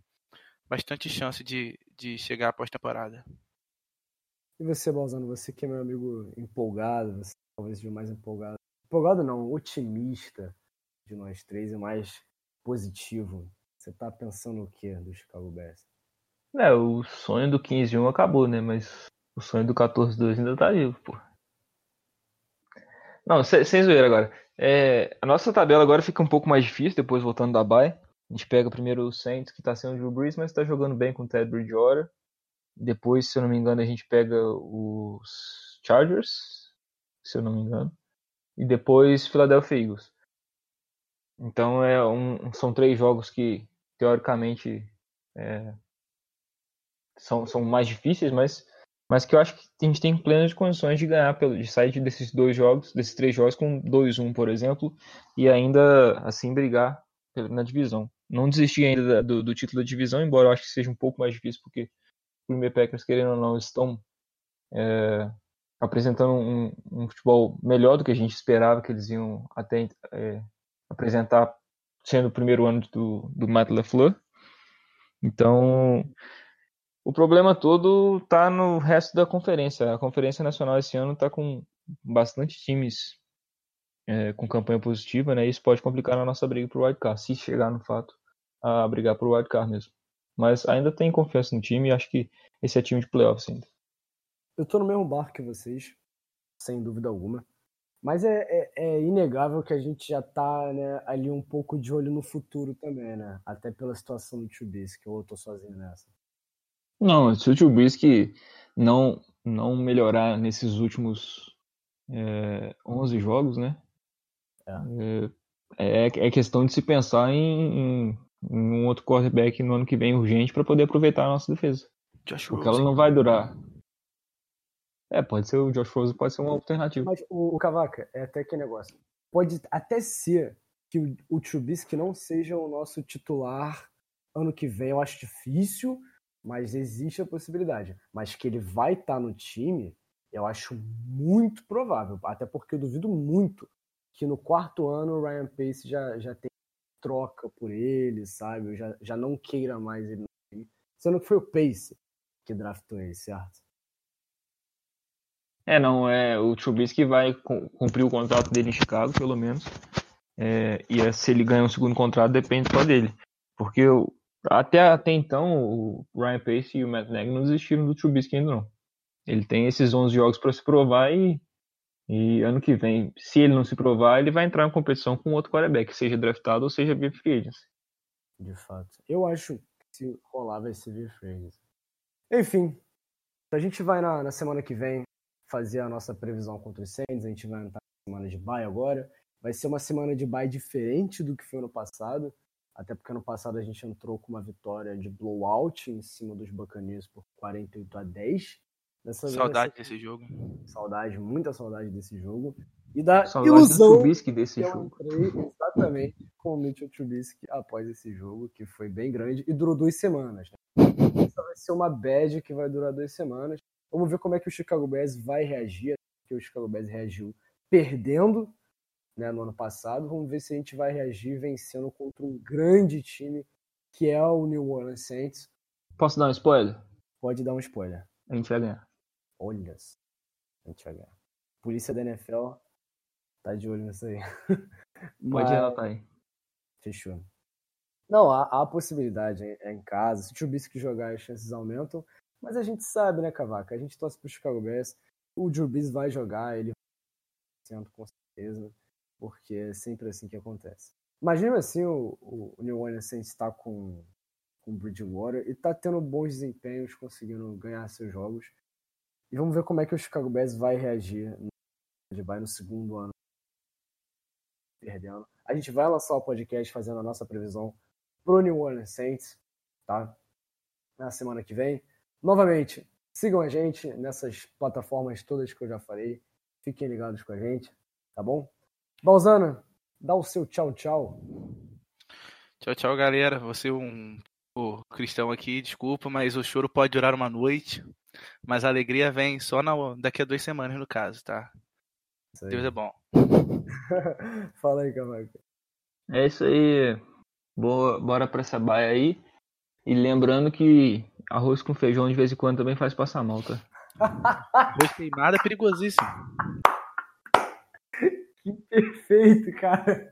bastante chance de, de chegar após temporada. E você, Balzano, você que é meu amigo empolgado, você talvez o mais empolgado. Empolgado não, otimista de nós três e mais positivo. Você tá pensando o que do Chicago Bears? É, o sonho do 15-1 acabou, né? Mas o sonho do 14-2 ainda tá vivo, pô. Não, sem, zoeira agora. É, a nossa tabela agora fica um pouco mais difícil depois voltando da bye. A gente pega primeiro o Saints, que tá sendo o Drew Brees, mas tá jogando bem com o Ted Bridgewater. Depois, se eu não me engano, a gente pega os Chargers, se eu não me engano. E depois Philadelphia Eagles. Então é um, são três jogos que teoricamente é, são, são mais difíceis, mas, mas que eu acho que a gente tem plenas condições de ganhar, pelo, de sair desses dois jogos, desses três jogos com 2-1, por exemplo, e ainda assim brigar na divisão. Não desistir ainda do, do, título da divisão, embora eu acho que seja um pouco mais difícil, porque o Green Packers, querendo ou não, estão é, apresentando um, um, futebol melhor do que a gente esperava que eles iam até é, apresentar sendo o primeiro ano do, do Matt LaFleur. Então, o problema todo está no resto da conferência. A Conferência Nacional esse ano está com bastante times é, com campanha positiva, né? Isso pode complicar a nossa briga para o wildcard, se chegar no fato a brigar para o wildcard mesmo. Mas ainda tem confiança no time e acho que esse é time de playoffs ainda. Eu tô no mesmo barco que vocês, sem dúvida alguma. Mas é, é, é, inegável que a gente já tá né, ali um pouco de olho no futuro também, né? Até pela situação do Trubisky, ou eu tô sozinho nessa? Não, se o Trubisky não, não melhorar nesses últimos é, 11 jogos, né? É. é. É, questão de se pensar em, em, em, um outro quarterback no ano que vem urgente para poder aproveitar a nossa defesa. Josh Porque Rose. ela não vai durar é, pode ser o Josh Rosen, pode ser uma alternativa. Mas o, o Cavaca, é até que negócio. Pode até ser que o, o Trubisky não seja o nosso titular ano que vem, eu acho difícil, mas existe a possibilidade. Mas que ele vai estar tá no time, eu acho muito provável. Até porque eu duvido muito que no quarto ano o Ryan Pace já, já tem troca por ele, sabe? Já, já não queira mais ele no time. Sendo que foi o Pace que draftou ele, certo? É, não, é o Trubisky vai cumprir o contrato dele em Chicago, pelo menos. É, e é, se ele ganhar um segundo contrato, depende só dele. Porque eu, até, até então, o Ryan Pace e o Matt Nagy não desistiram do Trubisky ainda não. Ele tem esses 11 jogos para se provar e, e ano que vem, se ele não se provar, ele vai entrar em competição com outro quarterback, seja draftado ou seja via free agency. De fato. Eu acho que se rolar vai ser via free agency. Enfim, a gente vai na, na semana que vem fazer a nossa previsão contra os Saints. A gente vai entrar na semana de bye agora. Vai ser uma semana de bye diferente do que foi no passado, até porque no passado a gente entrou com uma vitória de blowout em cima dos Buccaneers por 48 a 10. Dessa saudade desse jogo. Saudade, muita saudade desse jogo. E da saudade ilusão do Trubisky desse que jogo. eu entrei exatamente com o Mitchell Trubisky após esse jogo, que foi bem grande e durou duas semanas. Né? Essa vai ser uma bad que vai durar duas semanas. Vamos ver como é que o Chicago Bears vai reagir, porque o Chicago Bears reagiu perdendo né, no ano passado. Vamos ver se a gente vai reagir vencendo contra um grande time que é o New Orleans Saints. Posso dar um spoiler? Pode dar um spoiler. A gente vai ganhar. Olha, a gente vai ganhar. Polícia da NFL tá de olho nisso aí. (laughs) Pode Mas... anotar aí. Fechou. Não, há, há possibilidade é em casa. Se o Trubisky jogar, as chances aumentam. Mas a gente sabe, né, Cavaca? A gente torce pro Chicago Bears. O Drew Brees vai jogar, ele vai com certeza, porque é sempre assim que acontece. Imagina assim o, o New Orleans Saints está com, com Bridgewater e tá tendo bons desempenhos, conseguindo ganhar seus jogos. E vamos ver como é que o Chicago Bears vai reagir no, no segundo ano perdendo. A gente vai lançar o podcast fazendo a nossa previsão pro New Orleans Saints, tá? Na semana que vem. Novamente, sigam a gente nessas plataformas todas que eu já falei. Fiquem ligados com a gente, tá bom? Balzana, dá o seu tchau, tchau. Tchau, tchau, galera. Você um o cristão aqui, desculpa, mas o choro pode durar uma noite, mas a alegria vem só na, daqui a duas semanas, no caso, tá? Deus é bom. (laughs) Fala aí, Camaco. É isso aí. Boa, bora pra essa baia aí. E lembrando que Arroz com feijão de vez em quando também faz passar mal, tá? Arroz queimado é perigosíssimo. Que perfeito, cara.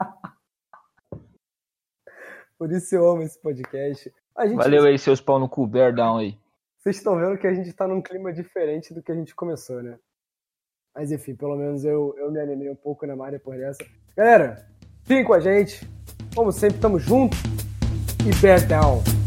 Por isso eu amo esse podcast. Gente... Valeu aí, seus pau no cu, bear down aí. Vocês estão vendo que a gente tá num clima diferente do que a gente começou, né? Mas enfim, pelo menos eu, eu me animei um pouco na mar depois dessa. Galera, fiquem com a gente. Como sempre, tamo junto. E bear down.